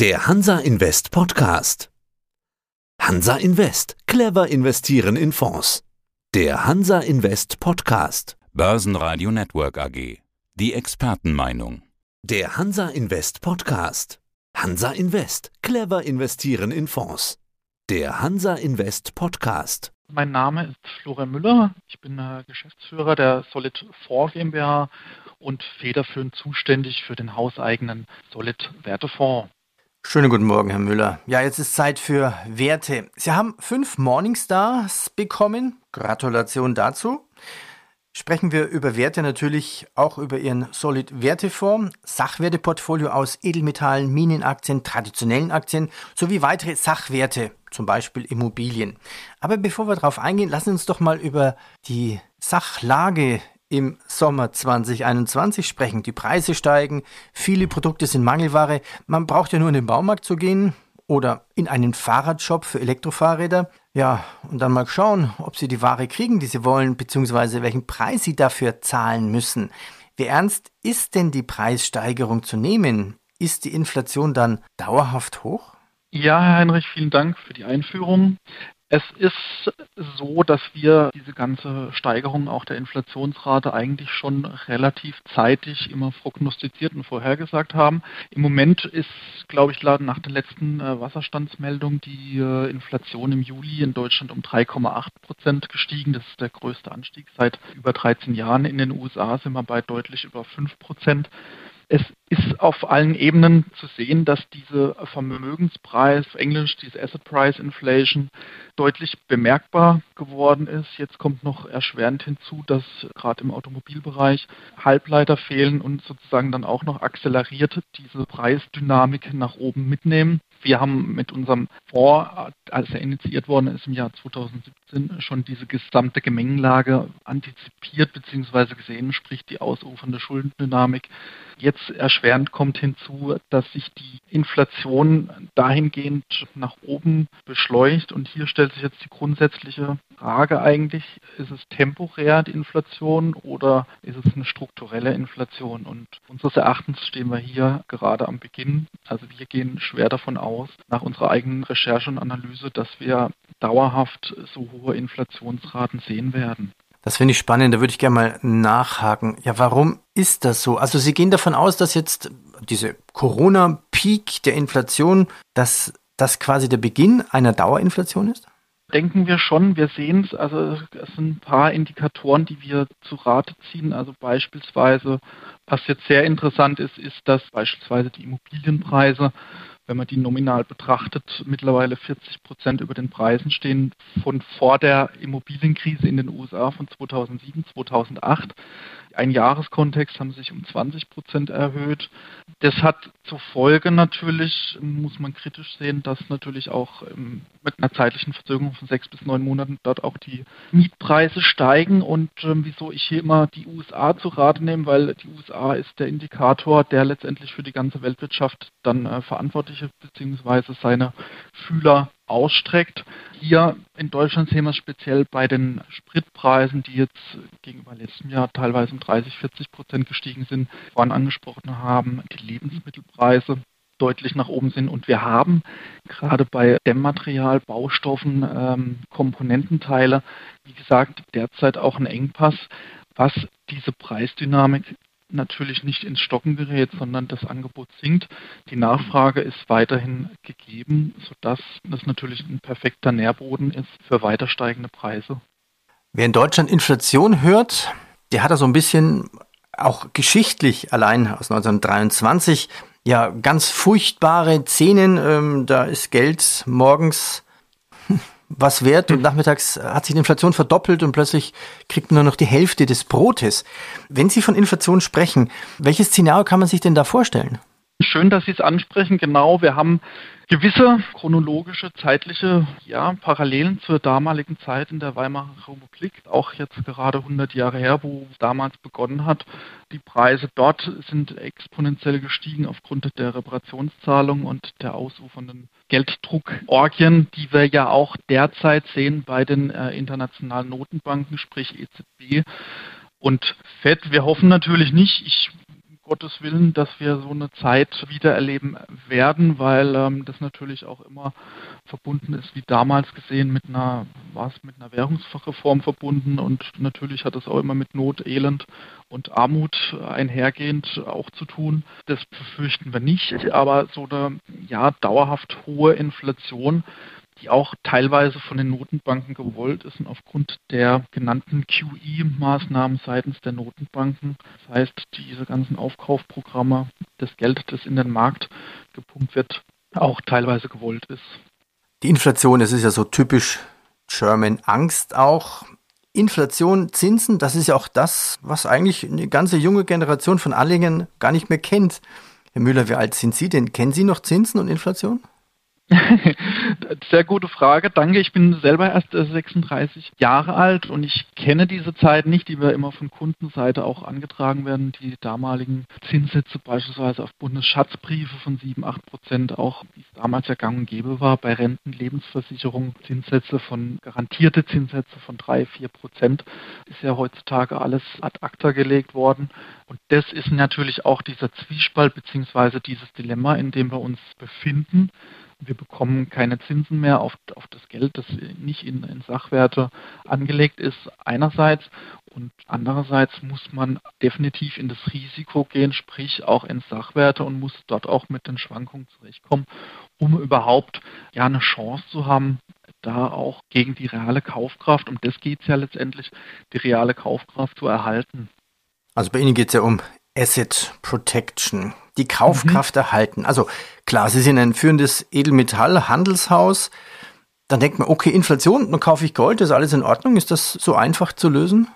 Der Hansa Invest Podcast. Hansa Invest. Clever investieren in Fonds. Der Hansa Invest Podcast. Börsenradio Network AG. Die Expertenmeinung. Der Hansa Invest Podcast. Hansa Invest. Clever investieren in Fonds. Der Hansa Invest Podcast. Mein Name ist Florian Müller. Ich bin äh, Geschäftsführer der Solid 4 GmbH und federführend zuständig für den hauseigenen Solid Wertefonds. Schönen guten Morgen, Herr Müller. Ja, jetzt ist Zeit für Werte. Sie haben fünf Morningstars bekommen. Gratulation dazu. Sprechen wir über Werte natürlich auch über Ihren Solid Wertefonds, Sachwerteportfolio aus Edelmetallen, Minenaktien, traditionellen Aktien sowie weitere Sachwerte, zum Beispiel Immobilien. Aber bevor wir darauf eingehen, lassen Sie uns doch mal über die Sachlage im Sommer 2021 sprechen. Die Preise steigen, viele Produkte sind Mangelware. Man braucht ja nur in den Baumarkt zu gehen oder in einen Fahrradshop für Elektrofahrräder. Ja, und dann mal schauen, ob sie die Ware kriegen, die sie wollen, beziehungsweise welchen Preis sie dafür zahlen müssen. Wie ernst ist denn die Preissteigerung zu nehmen? Ist die Inflation dann dauerhaft hoch? Ja, Herr Heinrich, vielen Dank für die Einführung. Es ist so, dass wir diese ganze Steigerung auch der Inflationsrate eigentlich schon relativ zeitig immer prognostiziert und vorhergesagt haben. Im Moment ist, glaube ich, nach der letzten äh, Wasserstandsmeldung die äh, Inflation im Juli in Deutschland um 3,8 Prozent gestiegen. Das ist der größte Anstieg seit über 13 Jahren. In den USA sind wir bei deutlich über 5 Prozent. Es ist auf allen Ebenen zu sehen, dass diese Vermögenspreis, Englisch diese Asset Price Inflation, deutlich bemerkbar geworden ist. Jetzt kommt noch erschwerend hinzu, dass gerade im Automobilbereich Halbleiter fehlen und sozusagen dann auch noch akzeleriert diese Preisdynamik nach oben mitnehmen. Wir haben mit unserem Fonds, als er initiiert worden ist im Jahr 2017, schon diese gesamte Gemengenlage antizipiert bzw. gesehen, sprich die ausufernde Schuldendynamik. Jetzt erschwerend kommt hinzu, dass sich die Inflation dahingehend nach oben beschleunigt. Und hier stellt sich jetzt die grundsätzliche Frage eigentlich, ist es temporär die Inflation oder ist es eine strukturelle Inflation? Und unseres Erachtens stehen wir hier gerade am Beginn. Also wir gehen schwer davon aus, nach unserer eigenen Recherche und Analyse, dass wir dauerhaft so hohe Inflationsraten sehen werden. Das finde ich spannend, da würde ich gerne mal nachhaken. Ja, warum ist das so? Also Sie gehen davon aus, dass jetzt diese Corona-Peak der Inflation, dass das quasi der Beginn einer Dauerinflation ist? denken wir schon. Wir sehen es, also es sind ein paar Indikatoren, die wir zu Rate ziehen. Also beispielsweise, was jetzt sehr interessant ist, ist, dass beispielsweise die Immobilienpreise, wenn man die nominal betrachtet, mittlerweile 40 Prozent über den Preisen stehen von vor der Immobilienkrise in den USA von 2007, 2008 ein Jahreskontext haben sich um 20 Prozent erhöht. Das hat zur Folge natürlich, muss man kritisch sehen, dass natürlich auch ähm, mit einer zeitlichen Verzögerung von sechs bis neun Monaten dort auch die Mietpreise steigen. Und ähm, wieso ich hier immer die USA zu Rate nehme, weil die USA ist der Indikator, der letztendlich für die ganze Weltwirtschaft dann äh, verantwortlich ist, beziehungsweise seine Fühler ausstreckt. Hier in Deutschland sehen wir es speziell bei den Spritpreisen, die jetzt gegenüber letztem Jahr teilweise um 30, 40 Prozent gestiegen sind, vorhin angesprochen haben, die Lebensmittelpreise deutlich nach oben sind. Und wir haben gerade bei Dämmmaterial, Baustoffen, ähm, Komponententeile, wie gesagt, derzeit auch einen Engpass, was diese Preisdynamik natürlich nicht ins Stocken gerät, sondern das Angebot sinkt. Die Nachfrage ist weiterhin gegeben, sodass das natürlich ein perfekter Nährboden ist für weiter steigende Preise. Wer in Deutschland Inflation hört, der hat da so ein bisschen auch geschichtlich allein aus 1923 ja ganz furchtbare Szenen. Ähm, da ist Geld morgens was wert und nachmittags hat sich die Inflation verdoppelt und plötzlich kriegt man nur noch die Hälfte des Brotes. Wenn Sie von Inflation sprechen, welches Szenario kann man sich denn da vorstellen? Schön, dass Sie es ansprechen. Genau, wir haben gewisse chronologische, zeitliche ja, Parallelen zur damaligen Zeit in der Weimarer Republik, auch jetzt gerade 100 Jahre her, wo es damals begonnen hat. Die Preise dort sind exponentiell gestiegen aufgrund der Reparationszahlung und der ausufernden Gelddruckorgien, die wir ja auch derzeit sehen bei den äh, internationalen Notenbanken, sprich EZB und FED. Wir hoffen natürlich nicht, ich Gottes Willen, dass wir so eine Zeit wieder erleben werden, weil ähm, das natürlich auch immer verbunden ist, wie damals gesehen, mit einer, war mit einer Währungsreform verbunden und natürlich hat es auch immer mit Not, Elend und Armut einhergehend auch zu tun. Das befürchten wir nicht, aber so eine ja, dauerhaft hohe Inflation die auch teilweise von den Notenbanken gewollt ist und aufgrund der genannten QE-Maßnahmen seitens der Notenbanken. Das heißt, diese ganzen Aufkaufprogramme, das Geld, das in den Markt gepumpt wird, auch teilweise gewollt ist. Die Inflation, das ist ja so typisch German Angst auch. Inflation, Zinsen, das ist ja auch das, was eigentlich eine ganze junge Generation von Anlegern gar nicht mehr kennt. Herr Müller, wie alt sind Sie denn? Kennen Sie noch Zinsen und Inflation? Sehr gute Frage. Danke. Ich bin selber erst 36 äh, Jahre alt und ich kenne diese Zeit nicht, die wir immer von Kundenseite auch angetragen werden. Die damaligen Zinssätze beispielsweise auf Bundesschatzbriefe von 7, 8 Prozent, auch wie es damals ja gang und gäbe war, bei Renten, Lebensversicherung, Zinssätze von, garantierte Zinssätze von 3, 4 Prozent, ist ja heutzutage alles ad acta gelegt worden. Und das ist natürlich auch dieser Zwiespalt beziehungsweise dieses Dilemma, in dem wir uns befinden. Wir bekommen keine Zinsen mehr auf, auf das Geld, das nicht in, in Sachwerte angelegt ist, einerseits. Und andererseits muss man definitiv in das Risiko gehen, sprich auch in Sachwerte und muss dort auch mit den Schwankungen zurechtkommen, um überhaupt ja eine Chance zu haben, da auch gegen die reale Kaufkraft, um das geht es ja letztendlich, die reale Kaufkraft zu erhalten. Also bei Ihnen geht es ja um Asset Protection, die Kaufkraft mhm. erhalten. Also klar, Sie sind ein führendes Edelmetallhandelshaus. Dann denkt man, okay, Inflation, dann kaufe ich Gold, ist alles in Ordnung. Ist das so einfach zu lösen?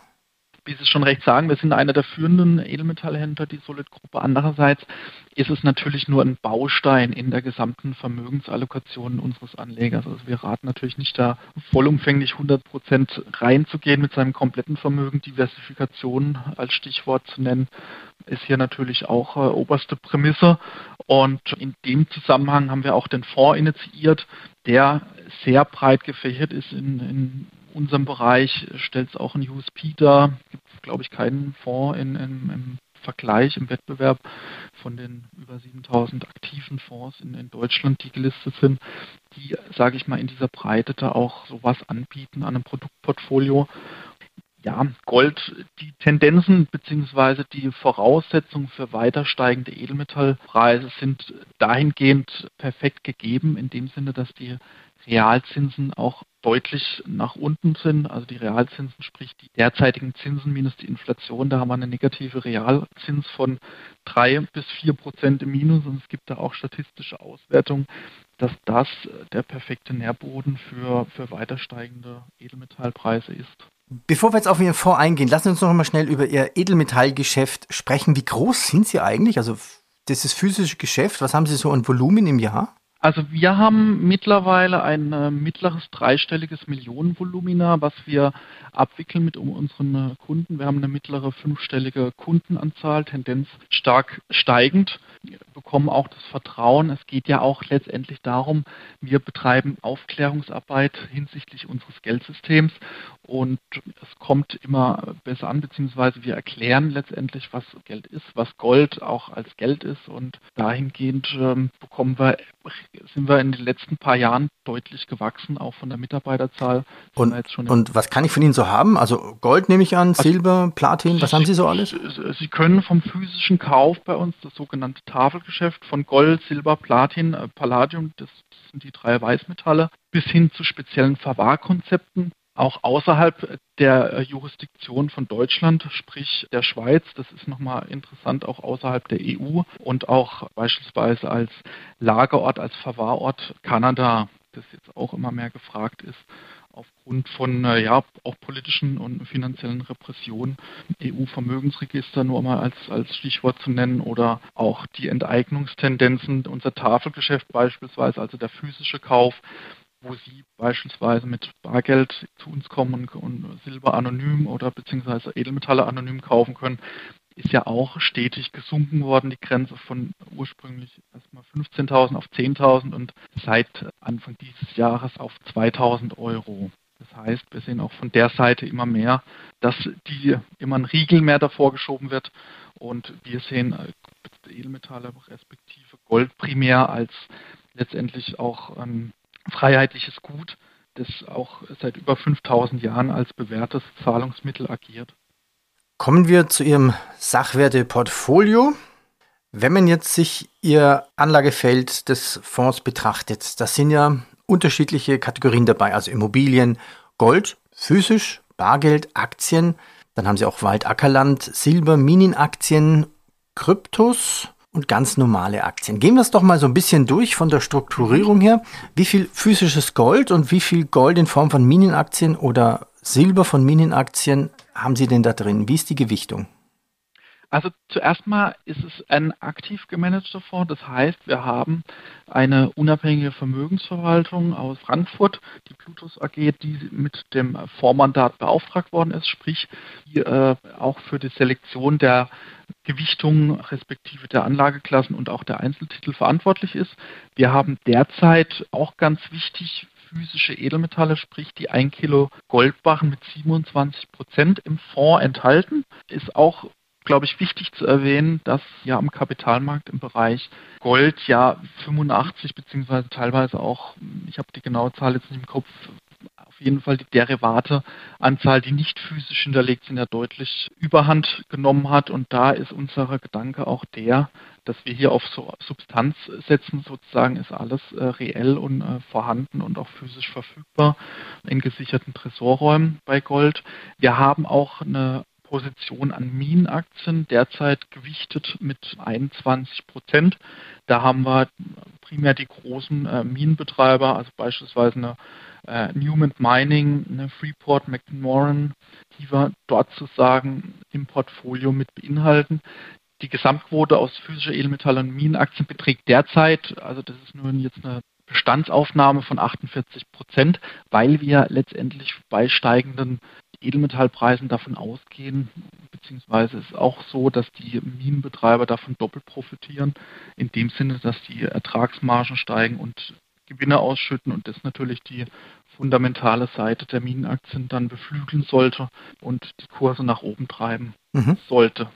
Wie Sie schon recht sagen, wir sind einer der führenden Edelmetallhändler, die Solid-Gruppe. Andererseits ist es natürlich nur ein Baustein in der gesamten Vermögensallokation unseres Anlegers. Also wir raten natürlich nicht da vollumfänglich 100 Prozent reinzugehen mit seinem kompletten Vermögen. Diversifikation als Stichwort zu nennen, ist hier natürlich auch äh, oberste Prämisse. Und in dem Zusammenhang haben wir auch den Fonds initiiert, der sehr breit gefächert ist in, in unserem Bereich stellt es auch ein USP dar. Gibt glaube ich, keinen Fonds in, in, im Vergleich, im Wettbewerb von den über 7000 aktiven Fonds in, in Deutschland, die gelistet sind, die, sage ich mal, in dieser Breite da auch sowas anbieten an einem Produktportfolio ja, Gold, die Tendenzen bzw. die Voraussetzungen für weiter steigende Edelmetallpreise sind dahingehend perfekt gegeben, in dem Sinne, dass die Realzinsen auch deutlich nach unten sind. Also die Realzinsen, sprich die derzeitigen Zinsen minus die Inflation, da haben wir eine negative Realzins von drei bis vier Prozent im Minus und es gibt da auch statistische Auswertungen, dass das der perfekte Nährboden für, für weiter steigende Edelmetallpreise ist. Bevor wir jetzt auf Ihren Fonds eingehen, lassen Sie uns noch mal schnell über Ihr Edelmetallgeschäft sprechen. Wie groß sind Sie eigentlich? Also das ist physische Geschäft. Was haben Sie so an Volumen im Jahr? Also wir haben mittlerweile ein äh, mittleres dreistelliges Millionenvolumina, was wir abwickeln mit unseren äh, Kunden. Wir haben eine mittlere fünfstellige Kundenanzahl, Tendenz stark steigend. Wir bekommen auch das Vertrauen. Es geht ja auch letztendlich darum, wir betreiben Aufklärungsarbeit hinsichtlich unseres Geldsystems und es kommt immer besser an, beziehungsweise wir erklären letztendlich, was Geld ist, was Gold auch als Geld ist und dahingehend ähm, bekommen wir, sind wir in den letzten paar Jahren deutlich gewachsen, auch von der Mitarbeiterzahl. Und, und was kann ich von Ihnen so haben? Also Gold nehme ich an, also Silber, Platin, was Sie, haben Sie so alles? Sie können vom physischen Kauf bei uns das sogenannte Tafelgeschäft von Gold, Silber, Platin, äh, Palladium, das sind die drei Weißmetalle, bis hin zu speziellen Verwahrkonzepten auch außerhalb der äh, Jurisdiktion von Deutschland, sprich der Schweiz. Das ist nochmal interessant, auch außerhalb der EU und auch beispielsweise als Lagerort, als Verwahrort Kanada, das jetzt auch immer mehr gefragt ist aufgrund von äh, ja auch politischen und finanziellen Repressionen. EU-Vermögensregister nur mal als, als Stichwort zu nennen oder auch die Enteignungstendenzen, unser Tafelgeschäft beispielsweise, also der physische Kauf wo Sie beispielsweise mit Bargeld zu uns kommen und, Silber anonym oder beziehungsweise Edelmetalle anonym kaufen können, ist ja auch stetig gesunken worden, die Grenze von ursprünglich erstmal 15.000 auf 10.000 und seit Anfang dieses Jahres auf 2.000 Euro. Das heißt, wir sehen auch von der Seite immer mehr, dass die immer ein Riegel mehr davor geschoben wird und wir sehen äh, Edelmetalle respektive Gold primär als letztendlich auch ein freiheitliches Gut, das auch seit über 5000 Jahren als bewährtes Zahlungsmittel agiert. Kommen wir zu Ihrem Sachwerteportfolio. Wenn man jetzt sich Ihr Anlagefeld des Fonds betrachtet, das sind ja unterschiedliche Kategorien dabei, also Immobilien, Gold, physisch, Bargeld, Aktien, dann haben Sie auch Wald, Ackerland, Silber, Minenaktien, Kryptos und ganz normale Aktien. Gehen wir es doch mal so ein bisschen durch von der Strukturierung her. Wie viel physisches Gold und wie viel Gold in Form von Minenaktien oder Silber von Minenaktien haben Sie denn da drin? Wie ist die Gewichtung? Also zuerst mal ist es ein aktiv gemanagter Fonds. Das heißt, wir haben eine unabhängige Vermögensverwaltung aus Frankfurt, die Plutus AG, die mit dem Fondsmandat beauftragt worden ist, sprich die äh, auch für die Selektion der Gewichtung respektive der Anlageklassen und auch der Einzeltitel verantwortlich ist. Wir haben derzeit auch ganz wichtig physische Edelmetalle, sprich die 1 Kilo Goldbarren mit 27 Prozent im Fonds enthalten. Ist auch glaube ich, wichtig zu erwähnen, dass ja am Kapitalmarkt im Bereich Gold ja 85 beziehungsweise teilweise auch, ich habe die genaue Zahl jetzt nicht im Kopf, jeden Fall die Derivateanzahl, die nicht physisch hinterlegt sind, ja deutlich überhand genommen hat. Und da ist unser Gedanke auch der, dass wir hier auf Substanz setzen, sozusagen ist alles äh, reell und äh, vorhanden und auch physisch verfügbar in gesicherten Tresorräumen bei Gold. Wir haben auch eine Position an Minenaktien, derzeit gewichtet mit 21 Prozent. Da haben wir primär die großen äh, Minenbetreiber, also beispielsweise eine äh, Newman Mining, eine Freeport, McMoran, die wir dort sozusagen im Portfolio mit beinhalten. Die Gesamtquote aus physischer Edelmetall- und Minenaktien beträgt derzeit, also das ist nur jetzt eine Bestandsaufnahme von 48 Prozent, weil wir letztendlich bei steigenden Edelmetallpreisen davon ausgehen, beziehungsweise ist auch so, dass die Minenbetreiber davon doppelt profitieren, in dem Sinne, dass die Ertragsmargen steigen und Gewinne ausschütten und das natürlich die fundamentale Seite der Minenaktien dann beflügeln sollte und die Kurse nach oben treiben mhm. sollte.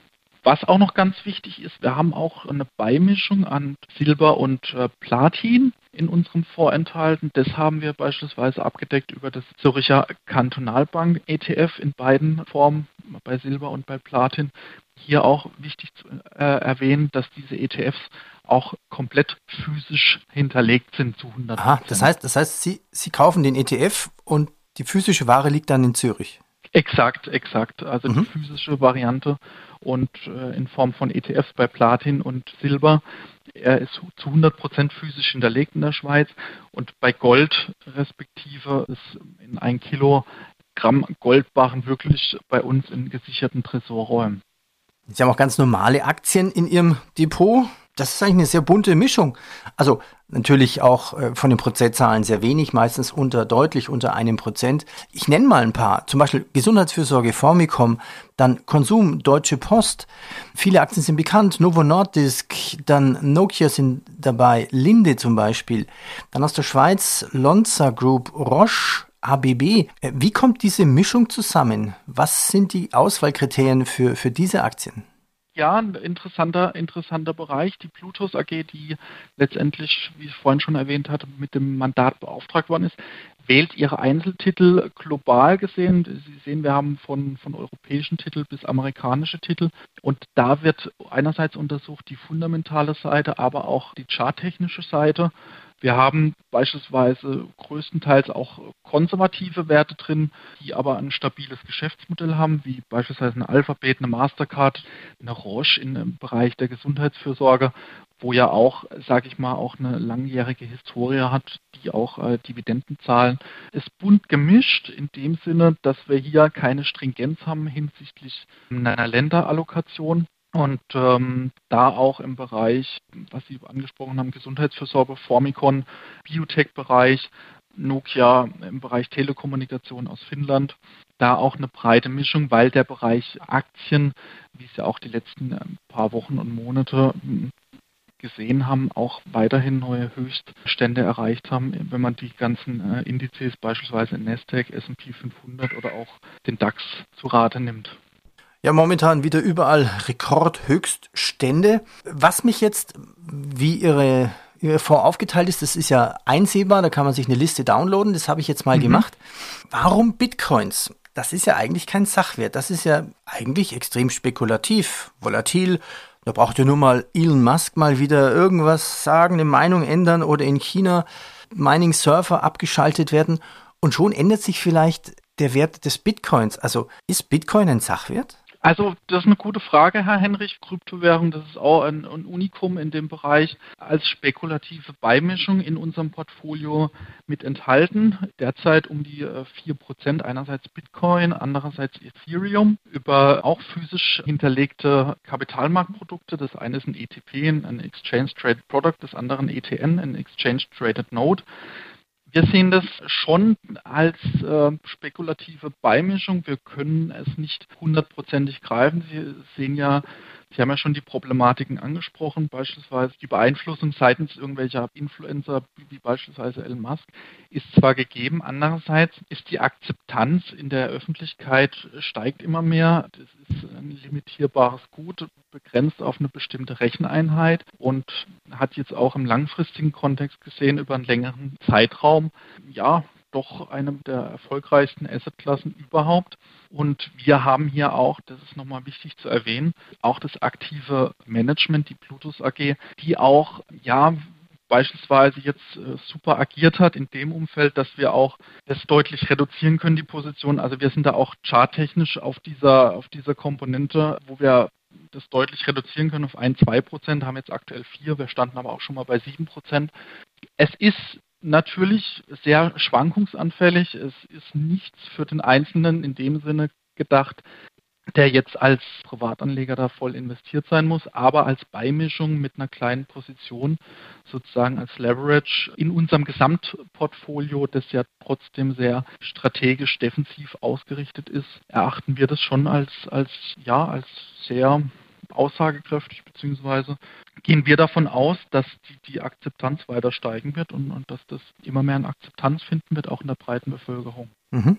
Was auch noch ganz wichtig ist, wir haben auch eine Beimischung an Silber und äh, Platin in unserem Fonds enthalten. Das haben wir beispielsweise abgedeckt über das Zürcher Kantonalbank ETF in beiden Formen, bei Silber und bei Platin. Hier auch wichtig zu äh, erwähnen, dass diese ETFs auch komplett physisch hinterlegt sind zu 100 Aha, das heißt, das heißt Sie, Sie kaufen den ETF und die physische Ware liegt dann in Zürich. Exakt, exakt. Also mhm. die physische Variante und äh, in Form von ETFs bei Platin und Silber. Er ist zu 100% physisch hinterlegt in der Schweiz und bei Gold respektive ist in ein Kilogramm Goldbarren wirklich bei uns in gesicherten Tresorräumen. Sie haben auch ganz normale Aktien in Ihrem Depot das ist eigentlich eine sehr bunte Mischung. Also natürlich auch äh, von den Prozentzahlen sehr wenig, meistens unter deutlich unter einem Prozent. Ich nenne mal ein paar, zum Beispiel Gesundheitsfürsorge Formicom, dann Konsum Deutsche Post. Viele Aktien sind bekannt, Novo Nordisk, dann Nokia sind dabei, Linde zum Beispiel. Dann aus der Schweiz Lonza Group, Roche, ABB. Äh, wie kommt diese Mischung zusammen? Was sind die Auswahlkriterien für, für diese Aktien? Ja, ein interessanter, interessanter Bereich. Die Plutus AG, die letztendlich, wie ich vorhin schon erwähnt hatte, mit dem Mandat beauftragt worden ist, wählt ihre Einzeltitel global gesehen. Sie sehen, wir haben von, von europäischen Titel bis amerikanische Titel. Und da wird einerseits untersucht die fundamentale Seite, aber auch die charttechnische Seite. Wir haben beispielsweise größtenteils auch konservative Werte drin, die aber ein stabiles Geschäftsmodell haben, wie beispielsweise eine Alphabet, eine Mastercard, eine Roche im Bereich der Gesundheitsfürsorge, wo ja auch, sage ich mal, auch eine langjährige Historie hat, die auch äh, Dividenden zahlen. Ist bunt gemischt in dem Sinne, dass wir hier keine Stringenz haben hinsichtlich einer Länderallokation und ähm, da auch im Bereich, was Sie angesprochen haben, Gesundheitsversorger, Formicon, Biotech-Bereich, Nokia im Bereich Telekommunikation aus Finnland, da auch eine breite Mischung, weil der Bereich Aktien, wie ja auch die letzten äh, paar Wochen und Monate gesehen haben, auch weiterhin neue Höchststände erreicht haben, wenn man die ganzen äh, Indizes beispielsweise Nasdaq, S&P 500 oder auch den DAX zu Rate nimmt. Ja, momentan wieder überall Rekordhöchststände. Was mich jetzt, wie Ihre Ihr Fonds aufgeteilt ist, das ist ja einsehbar, da kann man sich eine Liste downloaden, das habe ich jetzt mal mhm. gemacht. Warum Bitcoins? Das ist ja eigentlich kein Sachwert, das ist ja eigentlich extrem spekulativ, volatil. Da braucht ja nur mal Elon Musk mal wieder irgendwas sagen, eine Meinung ändern oder in China Mining-Surfer abgeschaltet werden und schon ändert sich vielleicht der Wert des Bitcoins. Also ist Bitcoin ein Sachwert? Also das ist eine gute Frage, Herr Henrich. Kryptowährung, das ist auch ein, ein, Unikum in dem Bereich als spekulative Beimischung in unserem Portfolio mit enthalten. Derzeit um die 4%, äh, einerseits Bitcoin, andererseits Ethereum, über auch physisch hinterlegte Kapitalmarktprodukte. Das eine ist ein ETP, ein Exchange Traded Product, das andere ein ETN, ein Exchange Traded Node. Wir sehen das schon als äh, spekulative Beimischung. Wir können es nicht hundertprozentig greifen. Sie sehen ja Sie haben ja schon die Problematiken angesprochen, beispielsweise die Beeinflussung seitens irgendwelcher Influencer, wie beispielsweise Elon Musk, ist zwar gegeben, andererseits ist die Akzeptanz in der Öffentlichkeit steigt immer mehr. Das ist ein limitierbares Gut, begrenzt auf eine bestimmte Recheneinheit und hat jetzt auch im langfristigen Kontext gesehen über einen längeren Zeitraum, ja, doch eine der erfolgreichsten Assetklassen überhaupt. Und wir haben hier auch, das ist nochmal wichtig zu erwähnen, auch das aktive Management, die Plutus AG, die auch, ja, beispielsweise jetzt äh, super agiert hat in dem Umfeld, dass wir auch das deutlich reduzieren können, die Position. Also wir sind da auch charttechnisch auf dieser, auf dieser Komponente, wo wir das deutlich reduzieren können auf ein, zwei Prozent, haben jetzt aktuell vier, wir standen aber auch schon mal bei sieben Prozent. Es ist natürlich sehr schwankungsanfällig. Es ist nichts für den Einzelnen in dem Sinne gedacht, der jetzt als Privatanleger da voll investiert sein muss, aber als Beimischung mit einer kleinen Position sozusagen als Leverage in unserem Gesamtportfolio, das ja trotzdem sehr strategisch defensiv ausgerichtet ist, erachten wir das schon als, als, ja, als sehr aussagekräftig, beziehungsweise gehen wir davon aus, dass die, die Akzeptanz weiter steigen wird und, und, dass das immer mehr an Akzeptanz finden wird, auch in der breiten Bevölkerung. Mhm.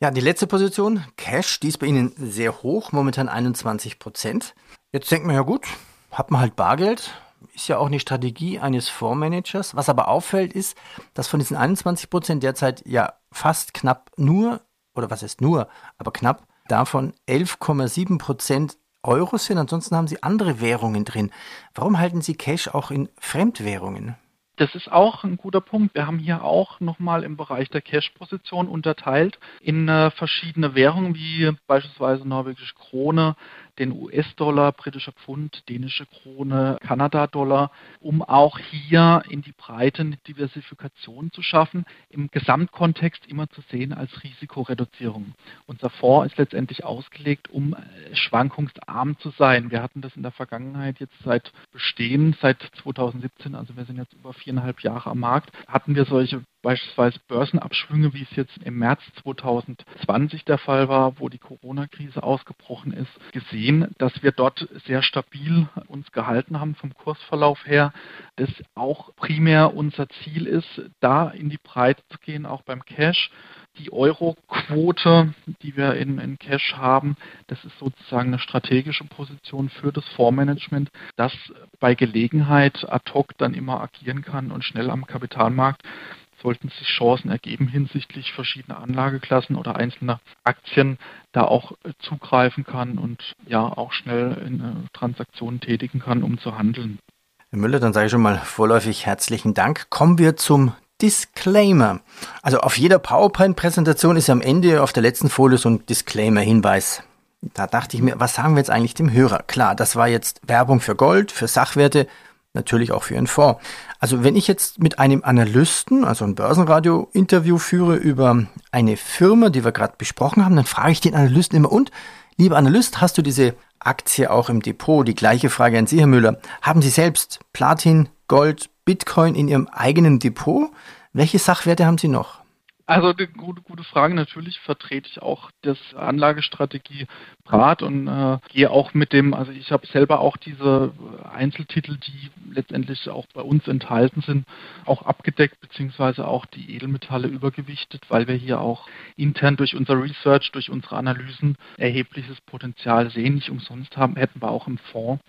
Ja, die letzte Position, Cash, die ist bei Ihnen sehr hoch, momentan 21 Prozent. Jetzt denkt man ja gut, hat man halt Bargeld, ist ja auch eine Strategie eines Fondsmanagers. Was aber auffällt, ist, dass von diesen 21 Prozent derzeit ja fast knapp nur, oder was ist nur, aber knapp davon 11,7 Prozent Euro sind, ansonsten haben Sie andere Währungen drin. Warum halten Sie Cash auch in Fremdwährungen? Das ist auch ein guter Punkt. Wir haben hier auch nochmal im Bereich der Cash-Position unterteilt in äh, verschiedene Währungen, wie beispielsweise norwegische Krone, den US-Dollar, britischer Pfund, dänische Krone, Kanada-Dollar, um auch hier in die Breite eine Diversifikation zu schaffen, im Gesamtkontext immer zu sehen als Risikoreduzierung. Unser Fonds ist letztendlich ausgelegt, um äh, schwankungsarm zu sein. Wir hatten das in der Vergangenheit jetzt seit Bestehen, seit 2017, also wir sind jetzt über viereinhalb Jahre am Markt, hatten wir solche beispielsweise Börsenabschwünge, wie es jetzt im März 2020 der Fall war, wo die Corona-Krise ausgebrochen ist, gesehen, dass wir dort sehr stabil uns gehalten haben vom Kursverlauf her. Das auch primär unser Ziel ist, da in die Breite zu gehen, auch beim Cash die Euro-Quote, die wir in, in Cash haben, das ist sozusagen eine strategische Position für das Fondsmanagement, das bei Gelegenheit ad hoc dann immer agieren kann und schnell am Kapitalmarkt sollten sich Chancen ergeben hinsichtlich verschiedener Anlageklassen oder einzelner Aktien, da auch äh, zugreifen kann und ja auch schnell in äh, Transaktionen tätigen kann, um zu handeln. Herr Müller, dann sage ich schon mal vorläufig herzlichen Dank. Kommen wir zum Disclaimer. Also auf jeder PowerPoint-Präsentation ist am Ende auf der letzten Folie so ein Disclaimer-Hinweis. Da dachte ich mir, was sagen wir jetzt eigentlich dem Hörer? Klar, das war jetzt Werbung für Gold, für Sachwerte, natürlich auch für Ihren Fonds. Also wenn ich jetzt mit einem Analysten, also ein Börsenradio-Interview führe über eine Firma, die wir gerade besprochen haben, dann frage ich den Analysten immer, und, lieber Analyst, hast du diese Aktie auch im Depot? Die gleiche Frage an Sie, Herr Müller. Haben Sie selbst Platin, Gold, Bitcoin in Ihrem eigenen Depot? Welche Sachwerte haben Sie noch? Also eine gute, gute Frage. Natürlich vertrete ich auch das Anlagestrategie Brat und äh, gehe auch mit dem, also ich habe selber auch diese Einzeltitel, die letztendlich auch bei uns enthalten sind, auch abgedeckt, beziehungsweise auch die Edelmetalle übergewichtet, weil wir hier auch intern durch unser Research, durch unsere Analysen erhebliches Potenzial sehen. Nicht umsonst haben, hätten wir auch im Fonds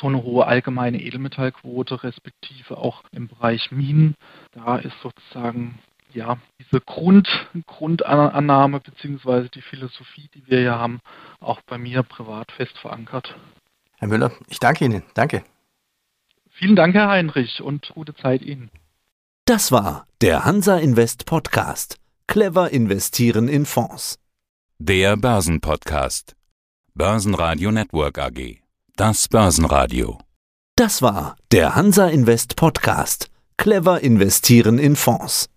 so eine hohe allgemeine Edelmetallquote, respektive auch im Bereich Minen. Da ist sozusagen ja, diese Grund, Grundannahme bzw. die Philosophie, die wir hier haben, auch bei mir privat fest verankert. Herr Müller, ich danke Ihnen. Danke. Vielen Dank, Herr Heinrich, und gute Zeit Ihnen. Das war der Hansa Invest Podcast. Clever investieren in Fonds. Der Börsenpodcast. Börsenradio Network AG. Das Börsenradio. Das war der Hansa Invest Podcast. Clever investieren in Fonds.